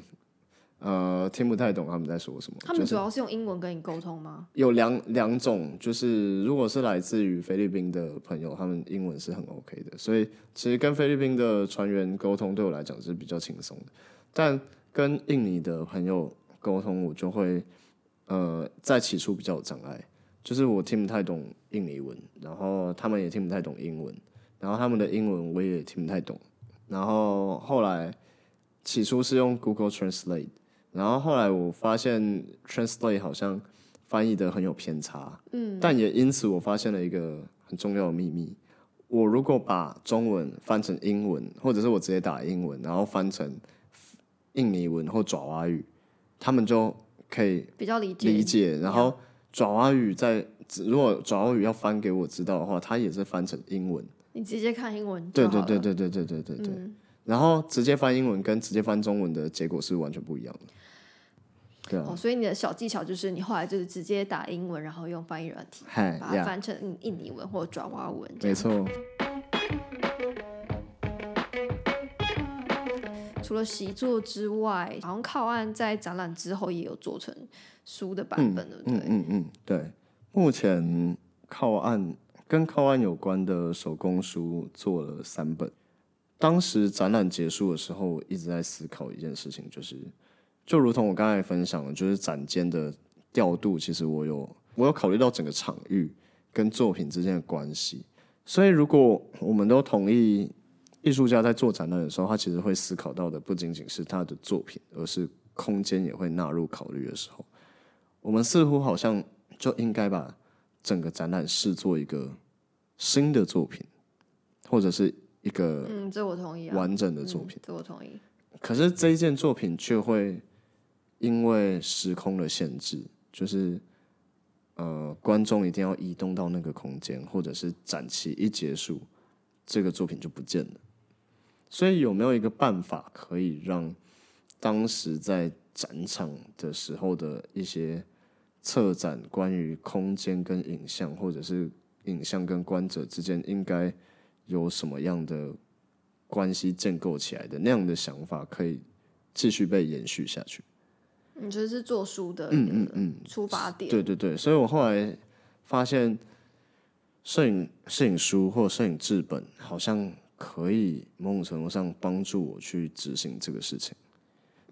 呃听不太懂他们在说什么，他们主要是用英文跟你沟通吗？有两两种，就是如果是来自于菲律宾的朋友，他们英文是很 OK 的，所以其实跟菲律宾的船员沟通对我来讲是比较轻松的。但跟印尼的朋友沟通，我就会呃在起初比较有障碍，就是我听不太懂印尼文，然后他们也听不太懂英文，然后他们的英文我也听不太懂，然后后来起初是用 Google Translate。然后后来我发现 Translate 好像翻译的很有偏差，嗯，但也因此我发现了一个很重要的秘密：我如果把中文翻成英文，或者是我直接打英文，然后翻成印尼文或爪哇语，他们就可以比较理解理解。然后爪哇语在如果爪哇语要翻给我知道的话，它也是翻成英文。你直接看英文对对对对对对对对。然后直接翻英文跟直接翻中文的结果是完全不一样的。对啊，哦，所以你的小技巧就是你后来就是直接打英文，然后用翻译软体，把它翻成印印尼文或者爪哇文。没错。除了习作之外，好像靠岸在展览之后也有做成书的版本，对不对？嗯嗯嗯，对。目前靠岸跟靠岸有关的手工书做了三本。当时展览结束的时候，我一直在思考一件事情，就是就如同我刚才分享的，就是展间的调度，其实我有我有考虑到整个场域跟作品之间的关系。所以，如果我们都同意艺术家在做展览的时候，他其实会思考到的不仅仅是他的作品，而是空间也会纳入考虑的时候，我们似乎好像就应该把整个展览视作一个新的作品，或者是一个嗯，这我同意啊。完整的作品。嗯，这我同意。可是这一件作品却会因为时空的限制，就是呃，观众一定要移动到那个空间，或者是展期一结束，这个作品就不见了。所以有没有一个办法可以让当时在展场的时候的一些策展关于空间跟影像，或者是影像跟观者之间应该有什么样的关系建构起来的那样的想法，可以继续被延续下去。你这是做书的嗯嗯嗯，出发点。对对对，所以我后来发现，摄影摄影书或摄影制本好像可以某种程度上帮助我去执行这个事情。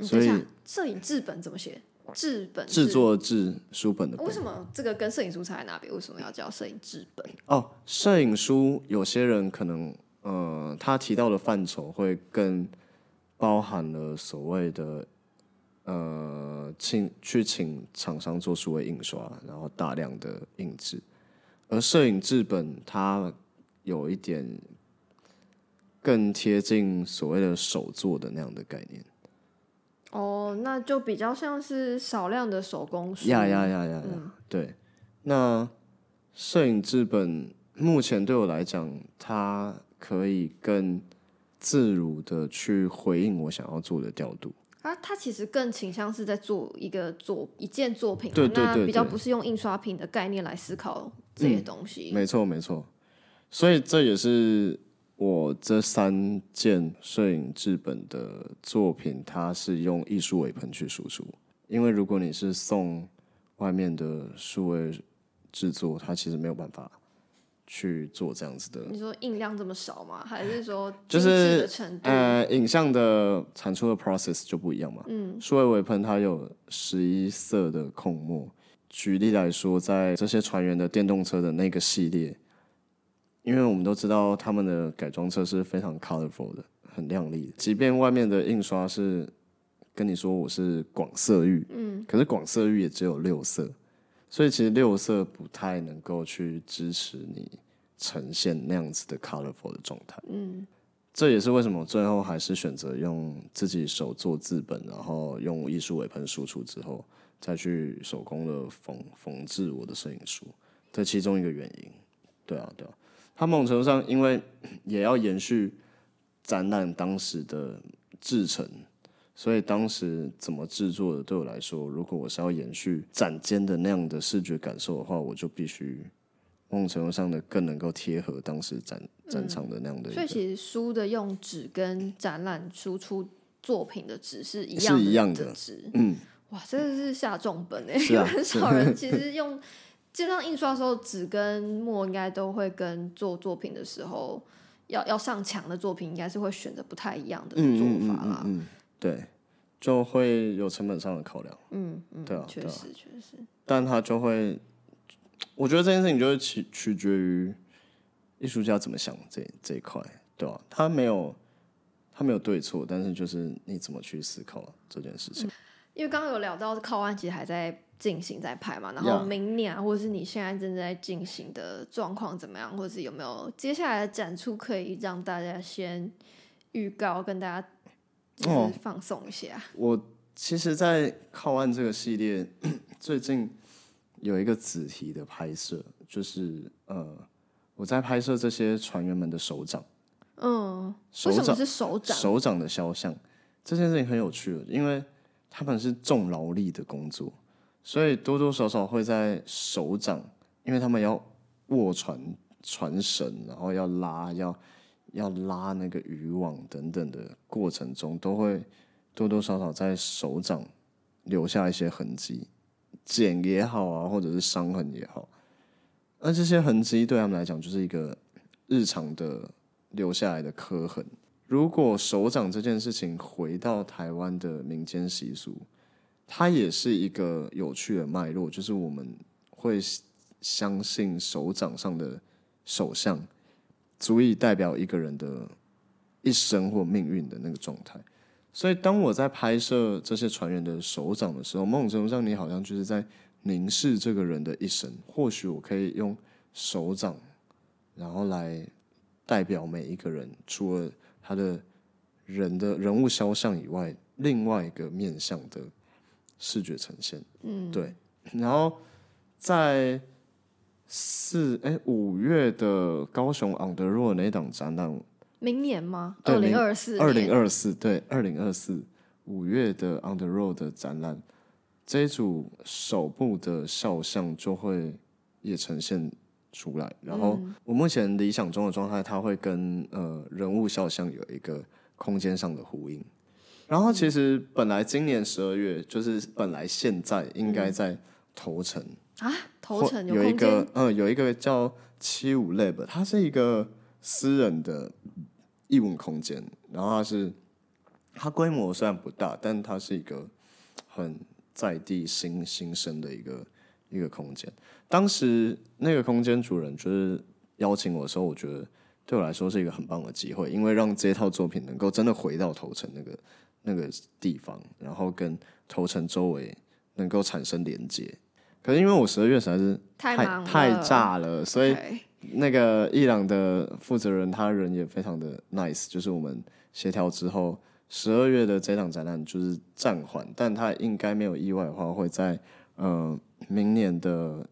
所以摄影制本怎么写？制本制作制书本的本为什么这个跟摄影书差在哪边？为什么要叫摄影制本？哦，摄影书有些人可能呃，他提到的范畴会更包含了所谓的呃，请去请厂商做数位印刷，然后大量的印制，而摄影制本它有一点更贴近所谓的手做的那样的概念。哦，那就比较像是少量的手工书。呀呀呀呀呀！对，那摄影制本目前对我来讲，它可以更自如的去回应我想要做的调度。啊，它其实更倾向是在做一个作一件作品嘛，对对对对那比较不是用印刷品的概念来思考这些东西。没错，没错。所以这也是我这三件摄影制本的作品，它是用艺术尾喷去输出。因为如果你是送外面的数位制作，它其实没有办法去做这样子的你说印量这么少吗？还是说就是？呃，影像的产出的 process 就不一样嘛。嗯，数位微喷它有十一色的控墨。举例来说，在这些船员的电动车的那个系列，因为我们都知道他们的改装车是非常 colorful 的，很亮丽的。即便外面的印刷是跟你说我是广色域，嗯，可是广色域也只有六色，所以其实六色不太能够去支持你呈现那样子的 colorful 的状态。嗯这也是为什么最后还是选择用自己手做字本，然后用艺术尾喷输出之后，再去手工的缝缝制我的摄影书的其中一个原因。对啊，对啊，它某种程度上因为也要延续展览当时的制成，所以当时怎么制作的，对我来说，如果我是要延续展间的那样的视觉感受的话，我就必须某种程度上的更能够贴合当时展展场的那样的。所以其实书的用纸跟展览输出作品的纸是一样是一样的的纸，嗯，哇，真的是下重本哎、是啊 很少人 其实用，基本上印刷的时候纸跟墨应该都会跟做作品的时候要要上墙的作品，应该是会选择不太一样的嗯做嗯法啦。嗯嗯嗯，对，就会有成本上的考量，嗯嗯，对啊确实确实，但他就会，我觉得这件事情就是取取决于艺术家怎么想这这一块，对吧、他没有他没有对错，但是就是你怎么去思考这件事情。因为刚刚有聊到靠岸其实还在进行在拍嘛，然后明年啊，或者是你现在正在进行的状况怎么样，或者是有没有接下来的展出可以让大家先预告，跟大家就哦是放松一下。我其实，在靠岸这个系列 最近有一个子题的拍摄，就是呃，我在拍摄这些船员们的手掌。嗯，手掌是手掌？手掌的肖像，这件事情很有趣的，因为他们是重劳力的工作，所以多多少少会在手掌，因为他们要握船船绳，然后要拉，要要拉那个渔网等等的过程中，都会多多少少在手掌留下一些痕迹，茧也好啊，或者是伤痕也好，而这些痕迹对他们来讲就是一个日常的留下来的刻痕。如果手掌这件事情回到台湾的民间习俗，它也是一个有趣的脉络，就是我们会相信手掌上的手相足以代表一个人的一生或命运的那个状态。所以，当我在拍摄这些船员的手掌的时候，某种程度上，你好像就是在凝视这个人的一生。或许我可以用手掌，然后来代表每一个人，除了他的人的人物肖像以外，另外一个面向的视觉呈现。嗯，对。然后在四哎五月的高雄 On the Road 那档展览，明年吗？二零二四，二零二四对二零二四五月的 On the Road 的展览，这一组首部的肖像就会也呈现出来。然后我目前理想中的状态，它会跟呃人物肖像有一个空间上的呼应。然后其实本来今年十二月，就是本来现在应该在头城，啊，头或城有一个嗯有一个叫七五 Lab，它是一个私人的艺文空间，然后它是它规模虽然不大，但它是一个很在地新新生的一个一个空间。当时那个空间主人就是邀请我的时候，我觉得对我来说是一个很棒的机会，因为让这套作品能够真的回到头城那个那个地方，然后跟头城周围能够产生连接。可是因为我十二月实在是太太炸了，所以那个伊朗的负责人，他人也非常的 nice，就是我们协调之后，十二月的这场展览就是暂缓，但他应该没有意外的话，会在呃明年的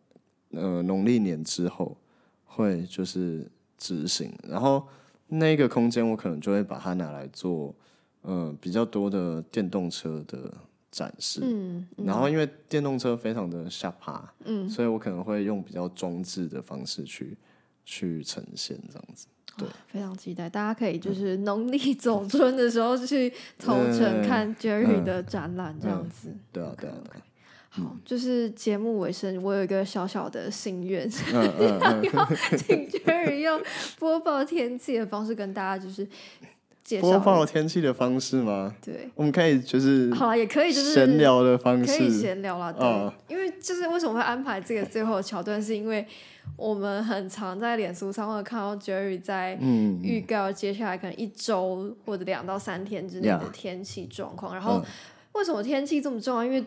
呃农历年之后会就是执行，然后那个空间我可能就会把它拿来做呃比较多的电动车的展示，嗯，然后因为电动车非常的下趴，嗯，所以我可能会用比较装置的方式去去呈现这样子。对。哇非常期待，大家可以就是农历走春的时候去头城嗯看 Jerry 的展览，这样子。对啊，对啊，对啊，好，就是节目尾声，我有一个小小的心愿，嗯嗯嗯，请 Jerry 用播报天气的方式跟大家就是介绍。播报天气的方式吗？对，我们可以就是好了，也可以就是闲聊的方式可以，闲聊啦，对，哦因为就是为什么会安排这个最后的桥段，是因为我们很常在脸书上会看到 Jerry 在嗯，预告接下来可能一周或者两到三天之内的天气状况。然后嗯为什么天气这么重要？因为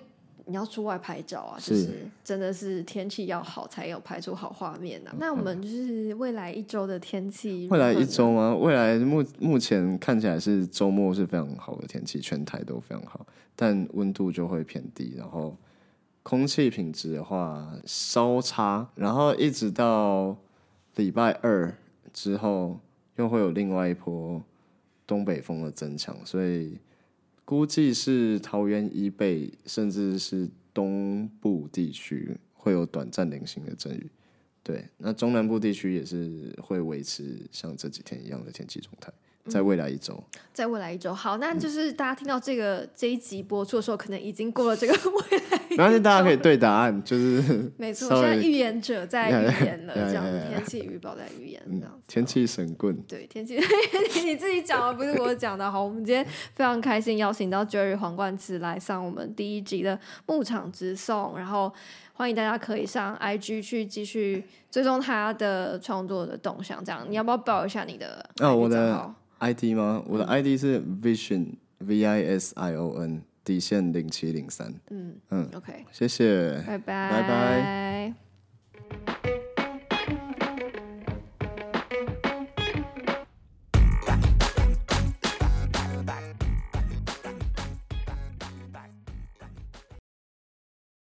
你要出外拍照啊，就是是真的是天气要好才有拍出好画面啊。那我们就是未来一周的天气，未来一周吗？未来目目前看起来是周末是非常好的天气，全台都非常好，但温度就会偏低，然后空气品质的话稍差，然后一直到礼拜二之后，又会有另外一波东北风的增强，所以估计是桃园以北，甚至是东部地区会有短暂零星的阵雨。对，那中南部地区也是会维持像这几天一样的天气状态，在未来一周。在未来一周，好，那就是大家听到这个这一集播出的时候，可能已经过了这个 未来一周。然后大家可以对答案，就是没错，现在预言者在预言了，这样 天气预报在预言这样子。天气神棍。对天气，你自己讲的，不是我讲的。好，我们今天非常开心邀请到 Jerry 黄冠慈来上我们第一集的牧场直送，然后欢迎大家可以上 IG 去继续追踪他的创作的动向。这样，你要不要报一下你的哦我的 ID 吗？我的 ID 是 Vision V I S I O N 底线零七零三。嗯嗯 OK，谢谢。拜拜，拜拜。